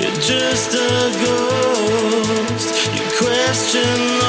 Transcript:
you're just a ghost. You question.